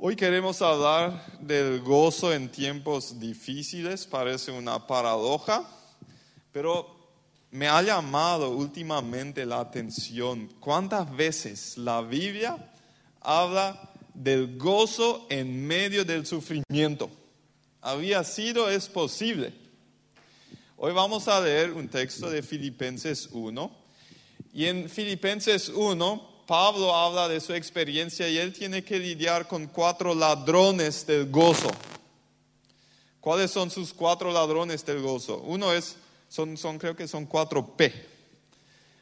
Hoy queremos hablar del gozo en tiempos difíciles, parece una paradoja, pero me ha llamado últimamente la atención cuántas veces la Biblia habla del gozo en medio del sufrimiento. Había sido, es posible. Hoy vamos a leer un texto de Filipenses 1 y en Filipenses 1 Pablo habla de su experiencia y él tiene que lidiar con cuatro ladrones del gozo. ¿Cuáles son sus cuatro ladrones del gozo? Uno es, son, son creo que son cuatro P.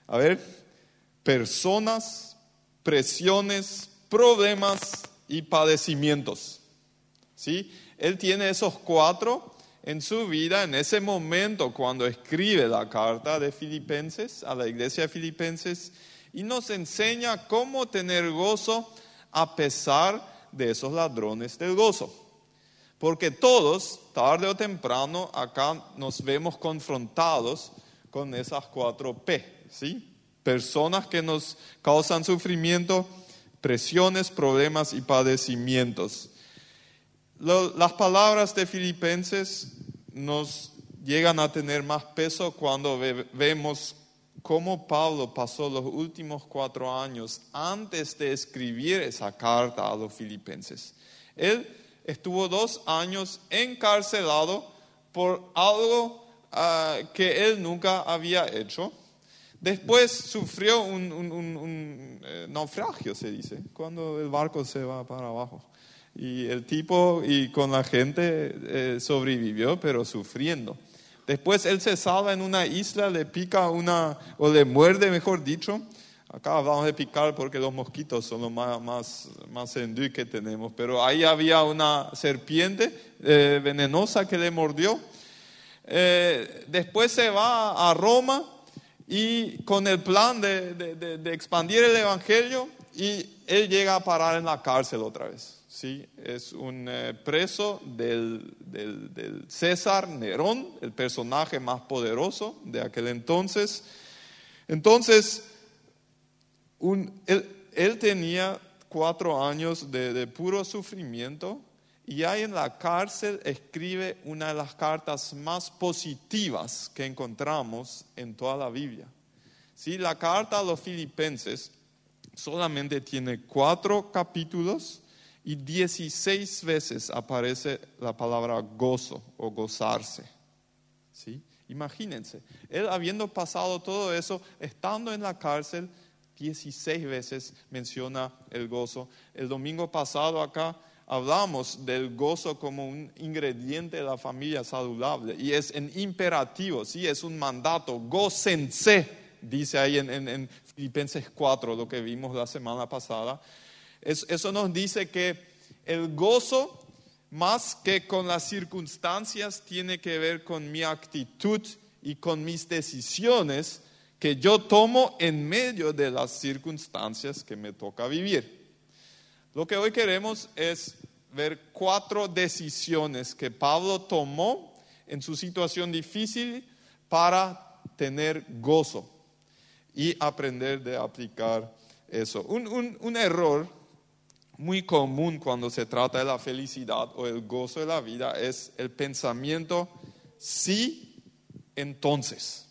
A ver, personas, presiones, problemas y padecimientos. ¿Sí? Él tiene esos cuatro en su vida en ese momento cuando escribe la carta de Filipenses a la iglesia de Filipenses y nos enseña cómo tener gozo a pesar de esos ladrones del gozo. Porque todos, tarde o temprano, acá nos vemos confrontados con esas cuatro P, ¿sí? Personas que nos causan sufrimiento, presiones, problemas y padecimientos. las palabras de Filipenses nos llegan a tener más peso cuando vemos cómo Pablo pasó los últimos cuatro años antes de escribir esa carta a los filipenses. Él estuvo dos años encarcelado por algo ah, que él nunca había hecho. Después sufrió un, eh, naufragio, se dice, cuando el barco se va para abajo. Y el tipo y con la gente eh, sobrevivió, pero sufriendo. Después él se salva en una isla, le pica una, o le muerde, mejor dicho. Acá hablamos de picar porque los mosquitos son lo más, más, más que tenemos. Pero ahí había una serpiente eh, venenosa que le mordió. Eh, después se va a Roma y con el plan de, de expandir el Evangelio y él llega a parar en la cárcel otra vez. ¿Sí? es un eh, preso del, del, César Nerón, el personaje más poderoso de aquel entonces. Entonces, él, tenía cuatro años de, de, puro sufrimiento y ahí en la cárcel escribe una de las cartas más positivas que encontramos en toda la Biblia. ¿Sí? La carta a los filipenses solamente tiene cuatro capítulos y 16 veces aparece la palabra gozo o gozarse. ¿Sí? Imagínense, él habiendo pasado todo eso, estando en la cárcel, 16 veces menciona el gozo. El domingo pasado acá hablamos del gozo como un ingrediente de la familia saludable y es en imperativo, sí, es un mandato, gócense, dice ahí en, en Filipenses 4, lo que vimos la semana pasada. Eso nos dice que el gozo, más que con las circunstancias, tiene que ver con mi actitud y con mis decisiones que yo tomo en medio de las circunstancias que me toca vivir. Lo que hoy queremos es ver cuatro decisiones que Pablo tomó en su situación difícil para tener gozo y aprender de aplicar eso. Un, un error muy común cuando se trata de la felicidad o el gozo de la vida es el pensamiento sí, entonces.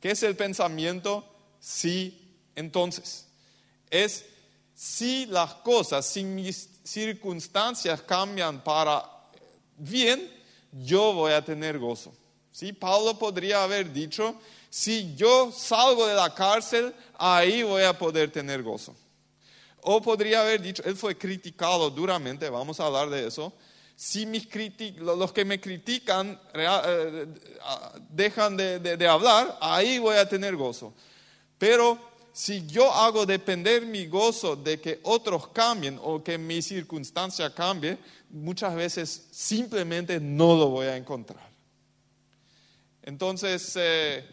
¿Qué es el pensamiento sí, entonces? Es si las cosas, si mis circunstancias cambian para bien, yo voy a tener gozo. ¿Sí? Pablo podría haber dicho, si yo salgo de la cárcel, ahí voy a poder tener gozo. O podría haber dicho, él fue criticado duramente, vamos a hablar de eso. Si mis los que me critican eh, dejan de, hablar, ahí voy a tener gozo. Pero si yo hago depender mi gozo de que otros cambien o que mi circunstancia cambie, muchas veces simplemente no lo voy a encontrar. Entonces, eh,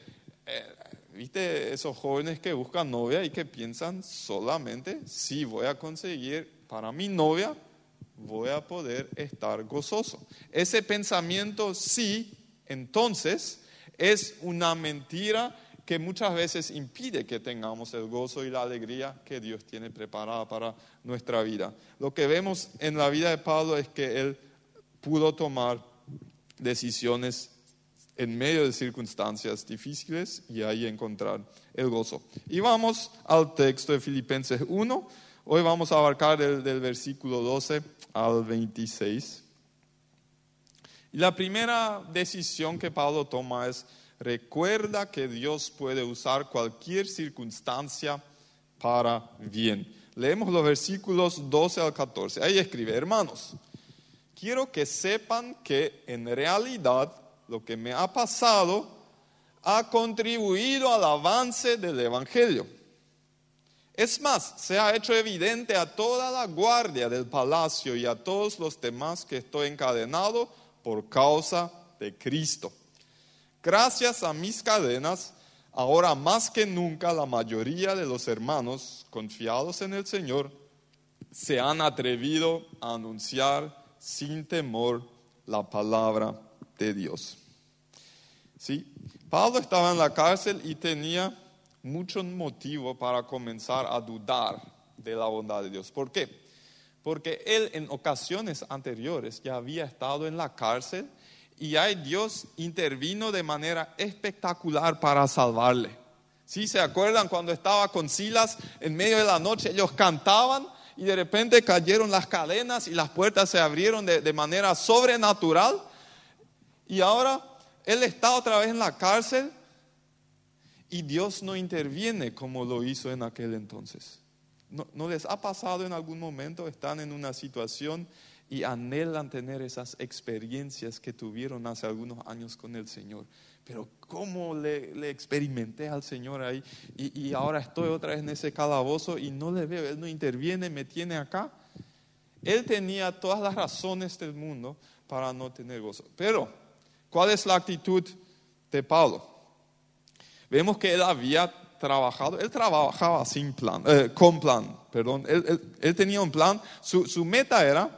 eh, ¿Viste esos jóvenes que buscan novia y que piensan solamente si voy a conseguir para mi novia, voy a poder estar gozoso? Ese pensamiento sí, entonces, es una mentira que muchas veces impide que tengamos el gozo y la alegría que Dios tiene preparada para nuestra vida. Lo que vemos en la vida de Pablo es que él pudo tomar decisiones en medio de circunstancias difíciles y ahí encontrar el gozo. Y vamos al texto de Filipenses 1. Hoy vamos a abarcar del, del versículo 12 al 26. Y la primera decisión que Pablo toma es, recuerda que Dios puede usar cualquier circunstancia para bien. Leemos los versículos 12 al 14. Ahí escribe, hermanos, quiero que sepan que en realidad lo que me ha pasado ha contribuido al avance del Evangelio. Es más, se ha hecho evidente a toda la guardia del palacio y a todos los demás que estoy encadenado por causa de Cristo. Gracias a mis cadenas, ahora más que nunca la mayoría de los hermanos confiados en el Señor se han atrevido a anunciar sin temor la palabra de Dios. ¿Sí? Pablo estaba en la cárcel y tenía mucho motivo para comenzar a dudar de la bondad de Dios. ¿Por qué? Porque él en ocasiones anteriores ya había estado en la cárcel y ahí Dios intervino de manera espectacular para salvarle. ¿Sí? ¿Se acuerdan cuando estaba con Silas en medio de la noche? Ellos cantaban y de repente cayeron las cadenas y las puertas se abrieron de, de manera sobrenatural. Y ahora él está otra vez en la cárcel y Dios no interviene como lo hizo en aquel entonces. ¿No, ¿No, les ha pasado en algún momento? Están en una situación y anhelan tener esas experiencias que tuvieron hace algunos años con el Señor. Pero ¿cómo le, le experimenté al Señor ahí? Y, y, ahora estoy otra vez en ese calabozo y no le veo, Él no interviene, me tiene acá. Él tenía todas las razones del mundo para no tener gozo. Pero, ¿cuál es la actitud de Pablo? Vemos que él había trabajado, él trabajaba sin plan, eh, con plan, perdón, él, él, él, tenía un plan, su, su meta era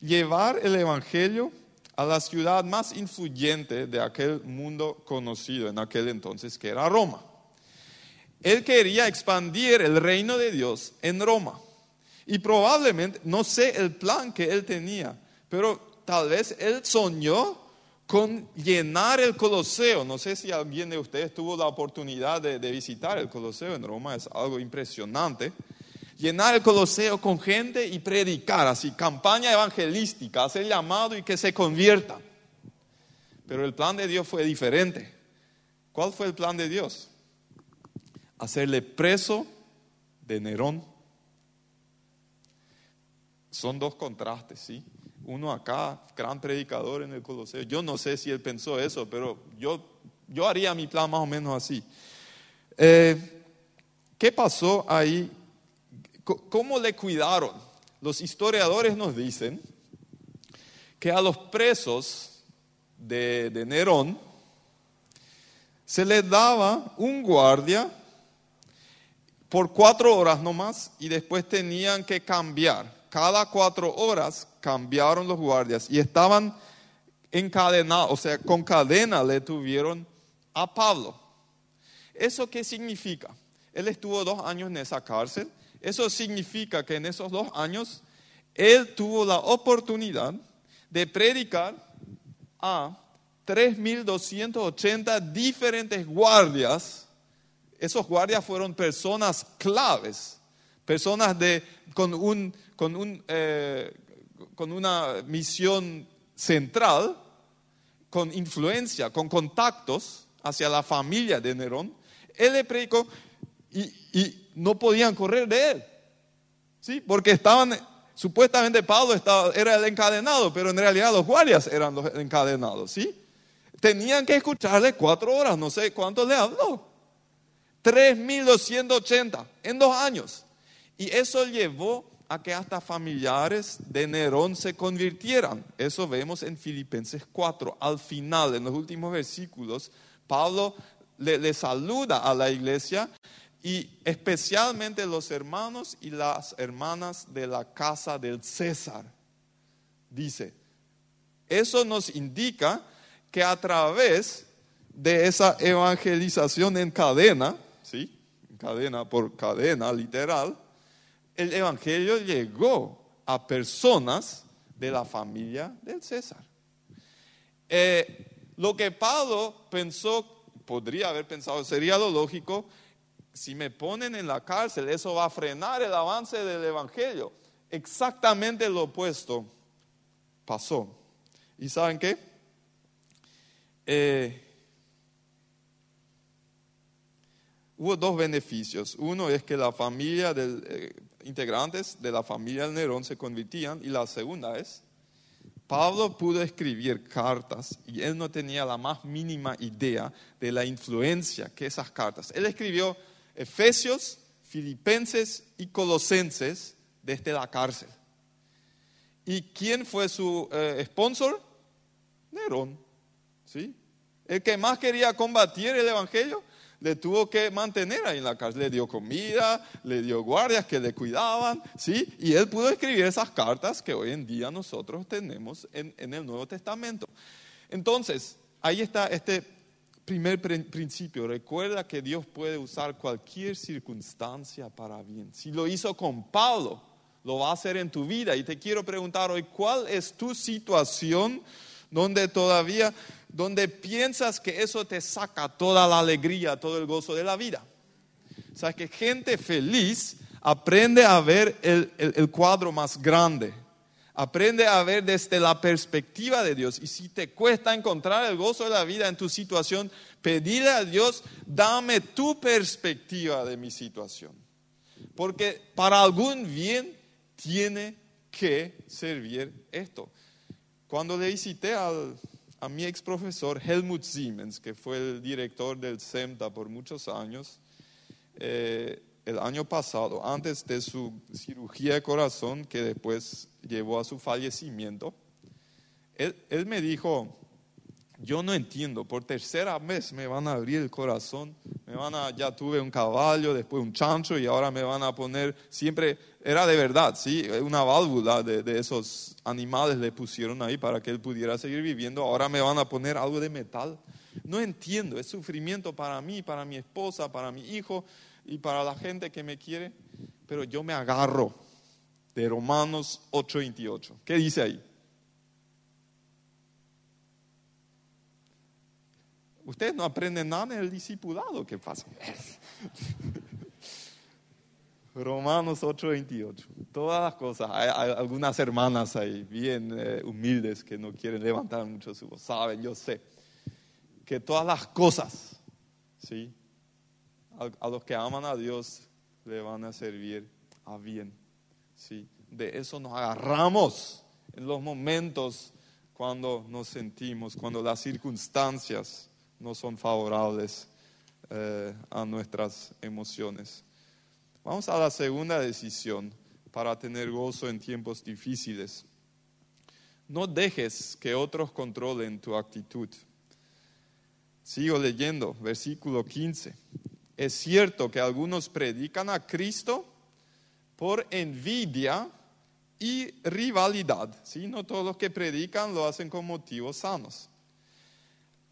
llevar el Evangelio a la ciudad más influyente de aquel mundo conocido en aquel entonces, que era Roma. Él quería expandir el reino de Dios en Roma. Y probablemente, no sé el plan que él tenía, pero tal vez él soñó con llenar el Coloseo. No sé si alguien de ustedes tuvo la oportunidad de, visitar el Coloseo en Roma, es algo impresionante. Llenar el Coloseo con gente y predicar, así, campaña evangelística, hacer llamado y que se convierta. Pero el plan de Dios fue diferente. ¿Cuál fue el plan de Dios? Hacerle preso de Nerón. Son dos contrastes, ¿sí? Uno acá, gran predicador en el Coloseo. Yo no sé si él pensó eso, pero yo, yo haría mi plan más o menos así. Eh, ¿Qué pasó ahí? ¿Cómo le cuidaron? Los historiadores nos dicen que a los presos de, de Nerón se les daba un guardia por cuatro horas nomás y después tenían que cambiar. Cada cuatro horas cambiaron los guardias y estaban encadenados, o sea, con cadena le tuvieron a Pablo. ¿Eso qué significa? Él estuvo dos años en esa cárcel. Eso significa que en esos dos años él tuvo la oportunidad de predicar a 3.280 diferentes guardias. Esos guardias fueron personas claves, personas de, con, un, con, un, eh, con una misión central, con influencia, con contactos hacia la familia de Nerón, él le predicó y, no podían correr de él. ¿Sí? Porque estaban, supuestamente Pablo estaba, era el encadenado, pero en realidad los guardias eran los encadenados. ¿Sí? Tenían que escucharle cuatro horas, no sé cuánto le habló. 3.280 en dos años. Y eso llevó a que hasta familiares de Nerón se convirtieran. Eso vemos en Filipenses 4. Al final, en los últimos versículos, Pablo le, le, saluda a la iglesia y especialmente los hermanos y las hermanas de la casa del César. Dice, eso nos indica que a través de esa evangelización en cadena, ¿sí? Cadena por cadena, literal, el evangelio llegó a personas de la familia del César. Eh, lo que Pablo pensó, podría haber pensado, sería lo lógico, si me ponen en la cárcel, eso va a frenar el avance del Evangelio. Exactamente lo opuesto pasó. ¿Y saben qué? Eh, hubo dos beneficios. Uno es que la familia de eh, integrantes de la familia del Nerón se convertían y la segunda es Pablo pudo escribir cartas y él no tenía la más mínima idea de la influencia que esas cartas. Él escribió Efesios, Filipenses y Colosenses desde la cárcel. ¿Y quién fue su eh, sponsor? Nerón. ¿sí? El que más quería combatir el Evangelio le tuvo que mantener ahí en la cárcel. Le dio comida, le dio guardias que le cuidaban, ¿sí? Y él pudo escribir esas cartas que hoy en día nosotros tenemos en, en el Nuevo Testamento. Entonces, ahí está este primer principio. Recuerda que Dios puede usar cualquier circunstancia para bien. Si lo hizo con Pablo, lo va a hacer en tu vida. Y te quiero preguntar hoy, ¿cuál es tu situación donde todavía donde piensas que eso te saca toda la alegría, todo el gozo de la vida. O sea, que gente feliz aprende a ver el, el, cuadro más grande, aprende a ver desde la perspectiva de Dios. Y si te cuesta encontrar el gozo de la vida en tu situación, pedile a Dios, dame tu perspectiva de mi situación. Porque para algún bien tiene que servir esto. Cuando le visité al a mi ex profesor Helmut Siemens, que fue el director del CEMTA por muchos años, eh, el año pasado, antes de su cirugía de corazón, que después llevó a su fallecimiento, él me dijo, yo no entiendo, por tercera vez me van a abrir el corazón, me van a, ya tuve un caballo, después un chancho y ahora me van a poner, siempre era de verdad, sí, una válvula de, de, esos animales le pusieron ahí para que él pudiera seguir viviendo, ahora me van a poner algo de metal. No entiendo, es sufrimiento para mí, para mi esposa, para mi hijo y para la gente que me quiere, pero yo me agarro de Romanos 8:28. ¿Qué dice ahí? Ustedes no aprenden nada en el discipulado, ¿qué pasa? Romanos 8:28. Todas las cosas. Algunas hermanas ahí, bien eh, humildes, que no quieren levantar mucho su voz. Saben, yo sé, que todas las cosas, ¿sí? A, a, los que aman a Dios le van a servir a bien, ¿sí? De eso nos agarramos en los momentos cuando nos sentimos, cuando las circunstancias no son favorables eh, a nuestras emociones. Vamos a la segunda decisión para tener gozo en tiempos difíciles. No dejes que otros controlen tu actitud. Sigo leyendo, versículo 15. Es cierto que algunos predican a Cristo por envidia y rivalidad. ¿sí? No todos los que predican lo hacen con motivos sanos.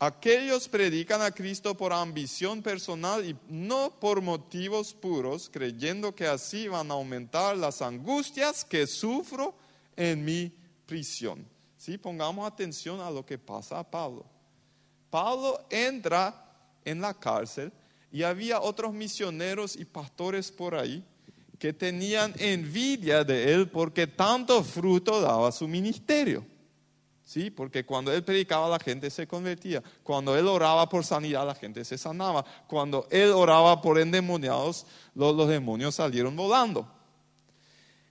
Aquellos predican a Cristo por ambición personal y no por motivos puros, creyendo que así van a aumentar las angustias que sufro en mi prisión. ¿Sí? Pongamos atención a lo que pasa a Pablo. Pablo entra en la cárcel y había otros misioneros y pastores por ahí que tenían envidia de él porque tanto fruto daba su ministerio. ¿Sí? Porque cuando él predicaba la gente se convertía, cuando él oraba por sanidad la gente se sanaba, cuando él oraba por endemoniados los, demonios salieron volando.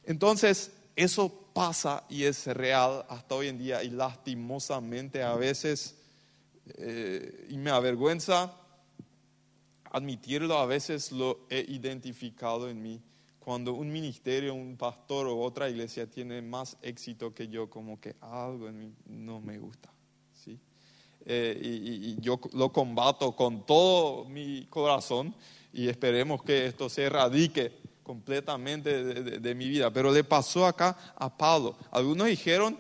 Entonces, eso pasa y es real hasta hoy en día y lastimosamente a veces, eh, y me avergüenza admitirlo, a veces lo he identificado en mí cuando un ministerio, un pastor o otra iglesia tiene más éxito que yo, como que algo en mí no me gusta. ¿sí? Eh, y, yo lo combato con todo mi corazón y esperemos que esto se erradique completamente de, mi vida. Pero le pasó acá a Pablo. Algunos dijeron,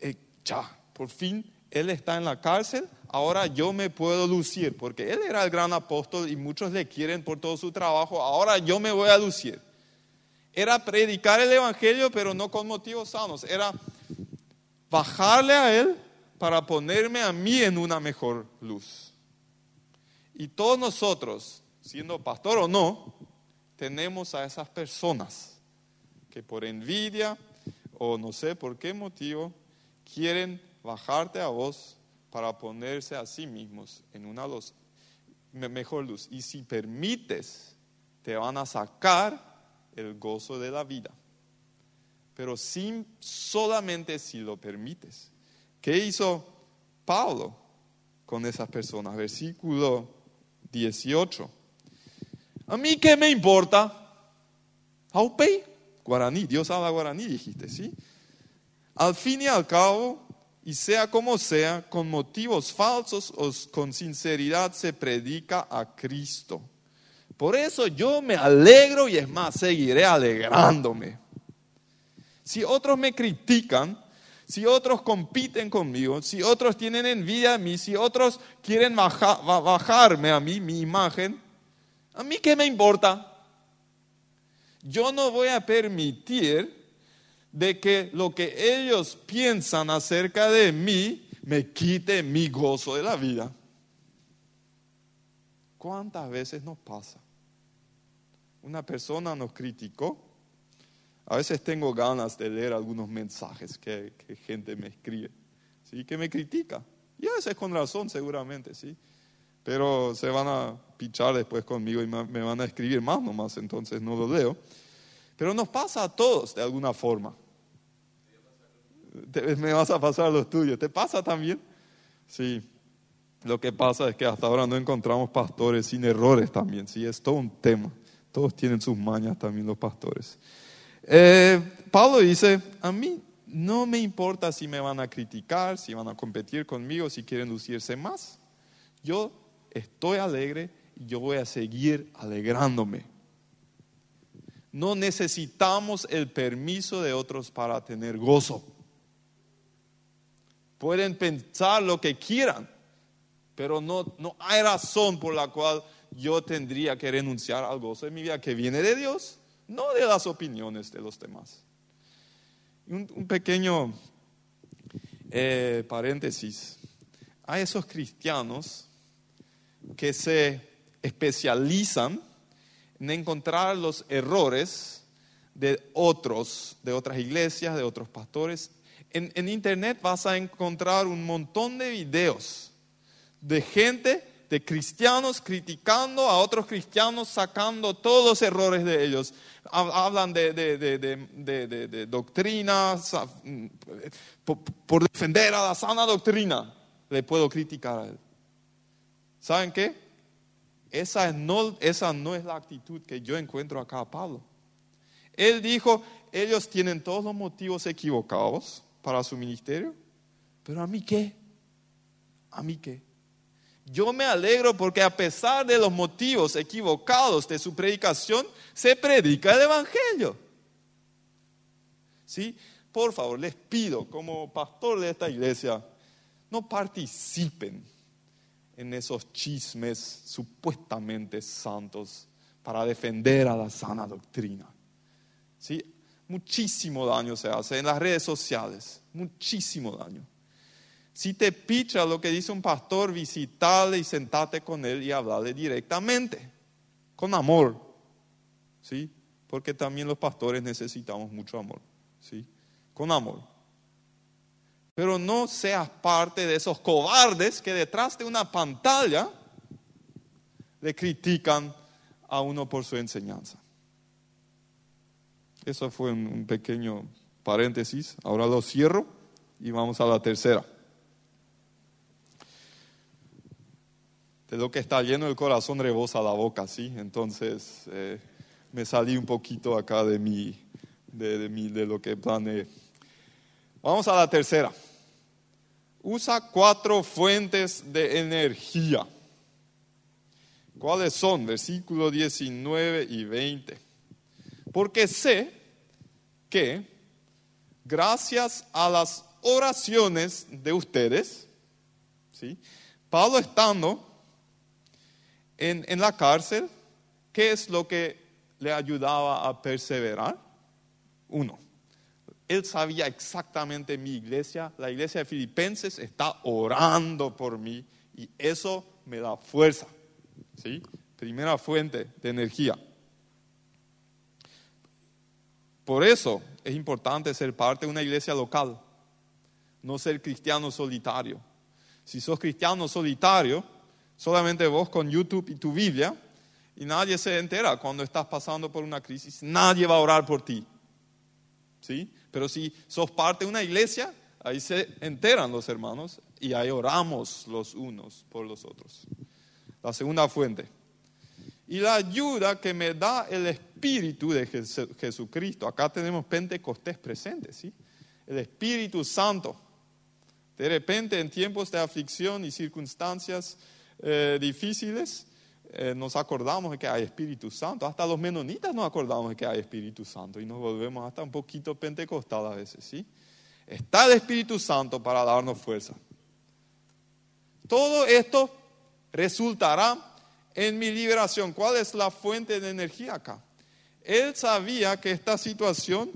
eh, ya, por fin él está en la cárcel, ahora yo me puedo lucir, porque él era el gran apóstol y muchos le quieren por todo su trabajo, ahora yo me voy a lucir. Era predicar el Evangelio, pero no con motivos sanos, era bajarle a él para ponerme a mí en una mejor luz. Y todos nosotros, siendo pastor o no, tenemos a esas personas que por envidia o no sé por qué motivo quieren bajarte a vos para ponerse a sí mismos en una mejor luz. Y si permites, te van a sacar el gozo de la vida. Pero sin, solamente si lo permites. ¿Qué hizo Pablo con esas personas? Versículo 18. ¿A mí qué me importa? Aupei, guaraní, Dios habla guaraní, dijiste, ¿sí? Al fin y al cabo, y sea como sea, con motivos falsos o con sinceridad se predica a Cristo. Por eso yo me alegro y es más, seguiré alegrándome. Si otros me critican, si otros compiten conmigo, si otros tienen envidia a mí, si otros quieren bajarme a mí, mi imagen, ¿a mí qué me importa? Yo no voy a permitir de que lo que ellos piensan acerca de mí me quite mi gozo de la vida. ¿Cuántas veces nos pasa? Una persona nos criticó. A veces tengo ganas de leer algunos mensajes que, gente me escribe, ¿sí? que me critica. Y a veces con razón, seguramente, ¿sí? Pero se van a pichar después conmigo y me van a escribir más nomás, entonces no lo leo. Pero nos pasa a todos de alguna forma me vas a pasar los tuyos. ¿Te pasa también? Sí. Lo que pasa es que hasta ahora no encontramos pastores sin errores también. Sí, es todo un tema. Todos tienen sus mañas también los pastores. Eh, Pablo dice, a mí no me importa si me van a criticar, si van a competir conmigo, si quieren lucirse más. Yo estoy alegre y yo voy a seguir alegrándome. No necesitamos el permiso de otros para tener gozo. Pueden pensar lo que quieran, pero no, no hay razón por la cual yo tendría que renunciar al gozo de mi vida que viene de Dios, no de las opiniones de los demás. Un, pequeño eh, paréntesis. Hay esos cristianos que se especializan en encontrar los errores de otros, de otras iglesias, de otros pastores, en, internet vas a encontrar un montón de videos de gente, de cristianos criticando a otros cristianos, sacando todos los errores de ellos. Hablan de, de, doctrinas, mm, por, defender a la sana doctrina, le puedo criticar a él. ¿Saben qué? Esa no, esa no es la actitud que yo encuentro acá a Pablo. Él dijo, ellos tienen todos los motivos equivocados para su ministerio. Pero a mí qué? ¿A mí qué? Yo me alegro porque a pesar de los motivos equivocados de su predicación, se predica el Evangelio. ¿Sí? Por favor, les pido como pastor de esta iglesia, no participen en esos chismes supuestamente santos para defender a la sana doctrina. ¿Sí? muchísimo daño se hace en las redes sociales, muchísimo daño. Si te picha lo que dice un pastor, visitale y sentate con él y hablale directamente, con amor, ¿sí? Porque también los pastores necesitamos mucho amor, ¿sí? Con amor. Pero no seas parte de esos cobardes que detrás de una pantalla le critican a uno por su enseñanza. Eso fue un, pequeño paréntesis. Ahora lo cierro y vamos a la tercera. De lo que está lleno el corazón rebosa la boca, ¿sí? Entonces eh, me salí un poquito acá de, mi, de, de, lo que planeé. Vamos a la tercera. Usa cuatro fuentes de energía. ¿Cuáles son? Versículo 19 y 20. Porque sé que gracias a las oraciones de ustedes, ¿sí? Pablo estando en, la cárcel, ¿qué es lo que le ayudaba a perseverar? Uno, él sabía exactamente mi iglesia, la iglesia de Filipenses está orando por mí y eso me da fuerza. ¿sí? Primera fuente de energía. Por eso es importante ser parte de una iglesia local, no ser cristiano solitario. Si sos cristiano solitario, solamente vos con YouTube y tu Biblia, y nadie se entera cuando estás pasando por una crisis, nadie va a orar por ti. ¿Sí? Pero si sos parte de una iglesia, ahí se enteran los hermanos y ahí oramos los unos por los otros. La segunda fuente. Y la ayuda que me da el Espíritu de Jesucristo. Acá tenemos Pentecostés presente, ¿sí? El Espíritu Santo. De repente, en tiempos de aflicción y circunstancias eh, difíciles, eh, nos acordamos de que hay Espíritu Santo. Hasta los menonitas nos acordamos de que hay Espíritu Santo y nos volvemos hasta un poquito pentecostal a veces, ¿sí? Está el Espíritu Santo para darnos fuerza. Todo esto resultará en mi liberación. ¿Cuál es la fuente de energía acá? Él sabía que esta situación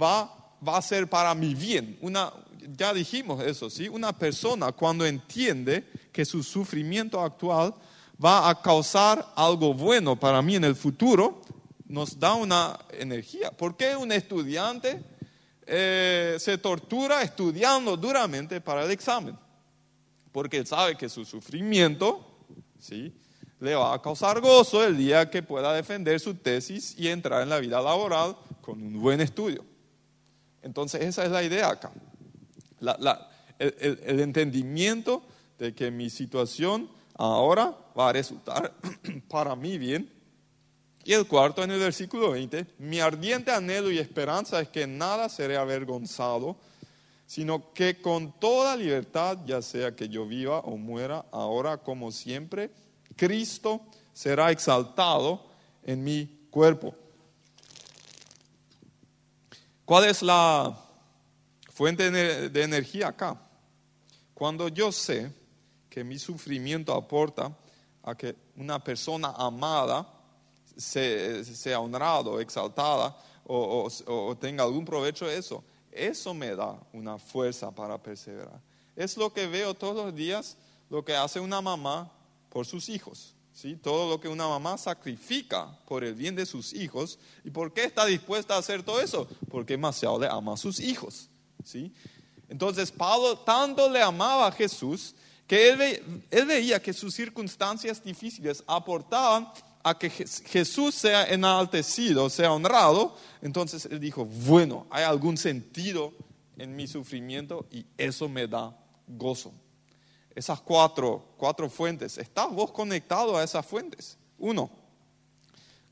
va, va a ser para mi bien. Una, ya dijimos eso, ¿sí? Una persona cuando entiende que su sufrimiento actual va a causar algo bueno para mí en el futuro, nos da una energía. ¿Por qué un estudiante eh, se tortura estudiando duramente para el examen? Porque él sabe que su sufrimiento ¿sí? le va a causar gozo el día que pueda defender su tesis y entrar en la vida laboral con un buen estudio. Entonces esa es la idea acá. el entendimiento de que mi situación ahora va a resultar para mí bien. Y el cuarto en el versículo 20, mi ardiente anhelo y esperanza es que nada seré avergonzado, sino que con toda libertad, ya sea que yo viva o muera, ahora como siempre, Cristo será exaltado en mi cuerpo. ¿Cuál es la fuente de energía acá? Cuando yo sé que mi sufrimiento aporta a que una persona amada sea honrado, exaltada o, o, tenga algún provecho de eso, eso me da una fuerza para perseverar. Es lo que veo todos los días, lo que hace una mamá por sus hijos. ¿sí? Todo lo que una mamá sacrifica por el bien de sus hijos. ¿Y por qué está dispuesta a hacer todo eso? Porque demasiado le ama a sus hijos. ¿sí? Entonces Pablo tanto le amaba a Jesús que él, veía que sus circunstancias difíciles aportaban a que Jesús sea enaltecido, sea honrado, entonces él dijo, bueno, hay algún sentido en mi sufrimiento y eso me da gozo. Esas cuatro, cuatro fuentes, ¿estás vos conectado a esas fuentes? Uno,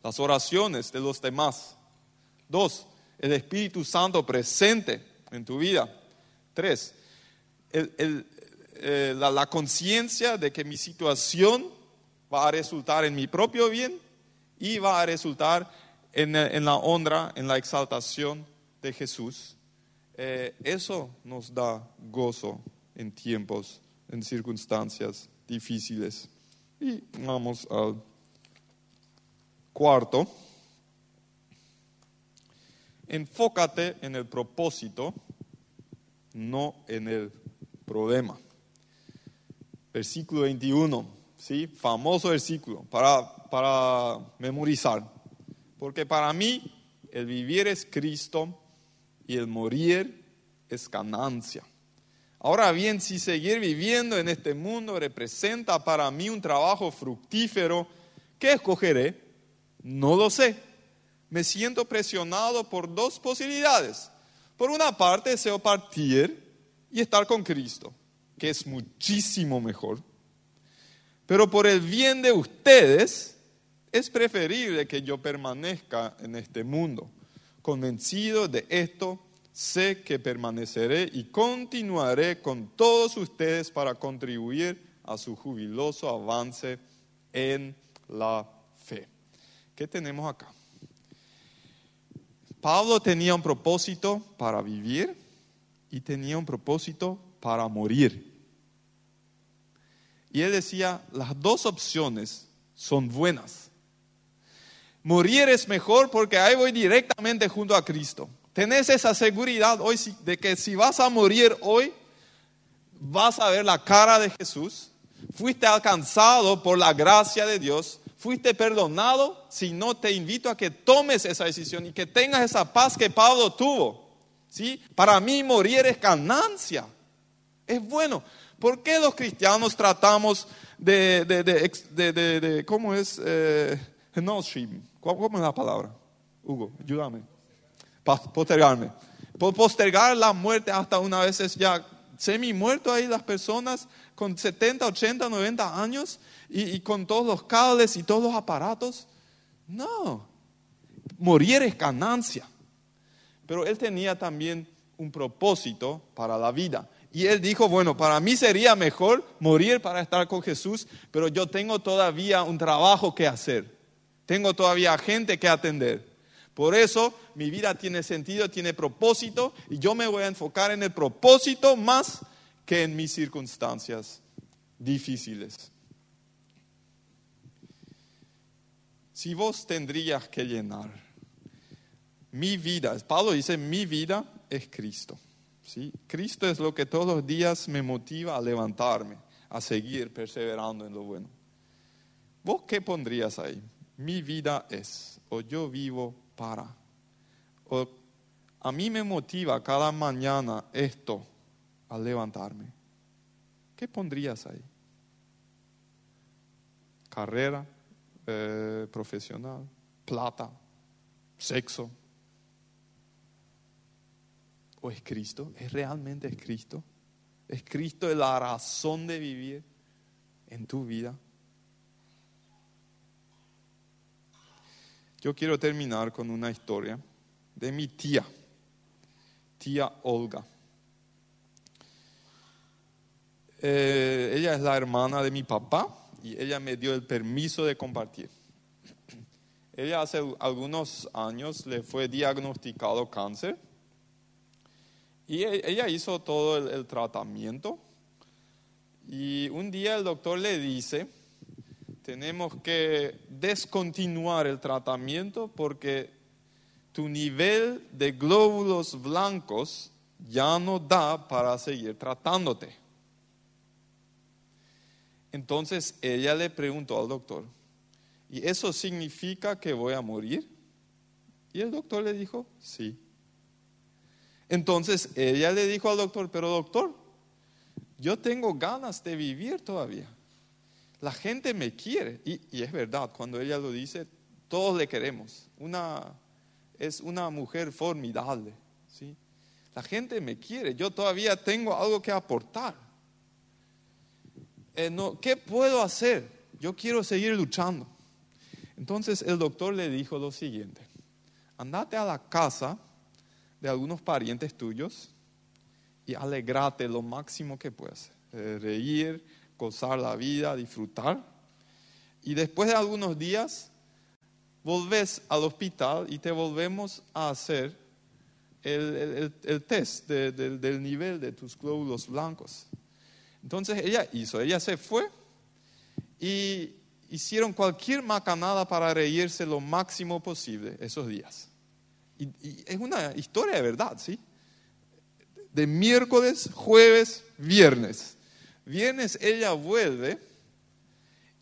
las oraciones de los demás. Dos, el Espíritu Santo presente en tu vida. Tres, el, eh, la, conciencia de que mi situación va a resultar en mi propio bien y va a resultar en, la honra, en la exaltación de Jesús. Eh, eso nos da gozo en tiempos, en circunstancias difíciles. Y vamos al cuarto. Enfócate en el propósito, no en el problema versículo 21, ¿sí? famoso versículo para, para memorizar. Porque para mí el vivir es Cristo y el morir es ganancia. Ahora bien, si seguir viviendo en este mundo representa para mí un trabajo fructífero, ¿qué escogeré? No lo sé. Me siento presionado por dos posibilidades. Por una parte, deseo partir y estar con Cristo que es muchísimo mejor. Pero por el bien de ustedes, es preferible que yo permanezca en este mundo. Convencido de esto, sé que permaneceré y continuaré con todos ustedes para contribuir a su jubiloso avance en la fe. ¿Qué tenemos acá? Pablo tenía un propósito para vivir y tenía un propósito para morir. Y él decía, las dos opciones son buenas. Morir es mejor porque ahí voy directamente junto a Cristo. Tenés esa seguridad hoy de que si vas a morir hoy, vas a ver la cara de Jesús. Fuiste alcanzado por la gracia de Dios. Fuiste perdonado. Si no, te invito a que tomes esa decisión y que tengas esa paz que Pablo tuvo. ¿Sí? Para mí morir es ganancia. Es bueno. ¿Por qué los cristianos tratamos de, ¿cómo es? Eh, ¿Cómo es la palabra? Hugo, ayúdame. Postergarme. Postergar la muerte hasta una vez es ya semi muerto ahí las personas con 70, 80, 90 años y, y con todos los cables y todos los aparatos. No, morir es ganancia. Pero él tenía también un propósito para la vida. Y él dijo, bueno, para mí sería mejor morir para estar con Jesús, pero yo tengo todavía un trabajo que hacer. Tengo todavía gente que atender. Por eso mi vida tiene sentido, tiene propósito y yo me voy a enfocar en el propósito más que en mis circunstancias difíciles. Si vos tendrías que llenar mi vida, Pablo dice, mi vida es Cristo. ¿Sí? Cristo es lo que todos los días me motiva a levantarme, a seguir perseverando en lo bueno. ¿Vos qué pondrías ahí? Mi vida es, o yo vivo para, o a mí me motiva cada mañana esto al levantarme. ¿Qué pondrías ahí? Carrera eh, profesional, plata, sexo, ¿O es Cristo? ¿Es realmente es Cristo? ¿Es Cristo la razón de vivir en tu vida? Yo quiero terminar con una historia de mi tía, tía Olga. Eh, ella es la hermana de mi papá y ella me dio el permiso de compartir. Ella hace algunos años le fue diagnosticado cáncer y e, ella hizo todo el, tratamiento. Y un día el doctor le dice, tenemos que descontinuar el tratamiento porque tu nivel de glóbulos blancos ya no da para seguir tratándote. Entonces ella le preguntó al doctor, ¿y eso significa que voy a morir? Y el doctor le dijo, sí. Entonces ella le dijo al doctor, pero doctor, yo tengo ganas de vivir todavía. La gente me quiere. Y, es verdad, cuando ella lo dice, todos le queremos. Una, es una mujer formidable. ¿sí? La gente me quiere. Yo todavía tengo algo que aportar. Eh, ¿Qué puedo hacer? Yo quiero seguir luchando. Entonces el doctor le dijo lo siguiente. Andate a la casa de algunos parientes tuyos y alegrate lo máximo que puedas. Eh, reír, gozar la vida, disfrutar. Y después de algunos días, volves al hospital y te volvemos a hacer el, test del nivel de tus glóbulos blancos. Entonces ella hizo, ella se fue y hicieron cualquier macanada para reírse lo máximo posible esos días. Y, es una historia de verdad, ¿sí? De miércoles, jueves, viernes. Viernes ella vuelve,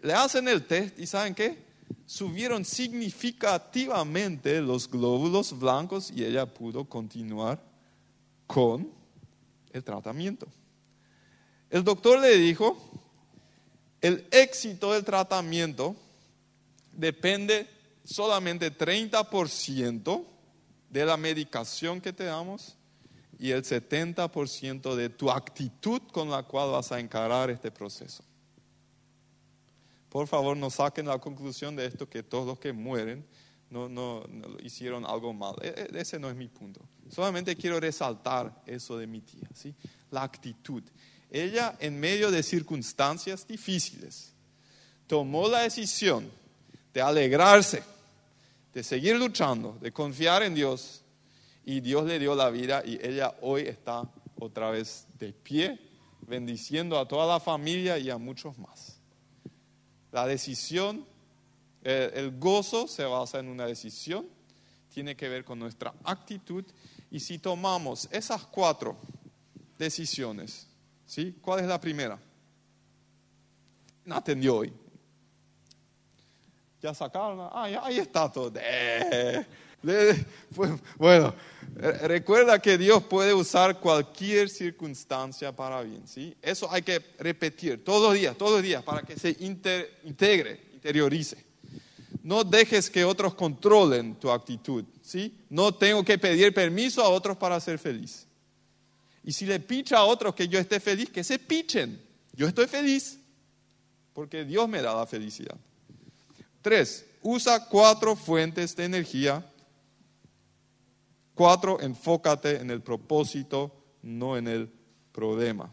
le hacen el test y ¿saben qué? Subieron significativamente los glóbulos blancos y ella pudo continuar con el tratamiento. El doctor le dijo, el éxito del tratamiento depende solamente 30% de la medicación que te damos y el 70% de tu actitud con la cual vas a encarar este proceso. Por favor, no saquen la conclusión de esto que todos los que mueren no, no, hicieron algo mal. E, e, ese no es mi punto. Solamente quiero resaltar eso de mi tía, ¿sí? la actitud. Ella, en medio de circunstancias difíciles, tomó la decisión de alegrarse de seguir luchando, de confiar en Dios. Y Dios le dio la vida y ella hoy está otra vez de pie, bendiciendo a toda la familia y a muchos más. La decisión, el gozo se basa en una decisión, tiene que ver con nuestra actitud y si tomamos esas cuatro decisiones, ¿sí? ¿Cuál es la primera? Atendió hoy. Ya sacaron, ah, ahí está todo. Eh, bueno, recuerda que Dios puede usar cualquier circunstancia para bien, ¿sí? Eso hay que repetir todos los días, todos los días, para que se integre, interiorice. No dejes que otros controlen tu actitud, ¿sí? No tengo que pedir permiso a otros para ser feliz. Y si le picha a otros que yo esté feliz, que se pichen. Yo estoy feliz porque Dios me da la felicidad. Tres, usa cuatro fuentes de energía Cuatro, enfócate en el propósito, no en el problema.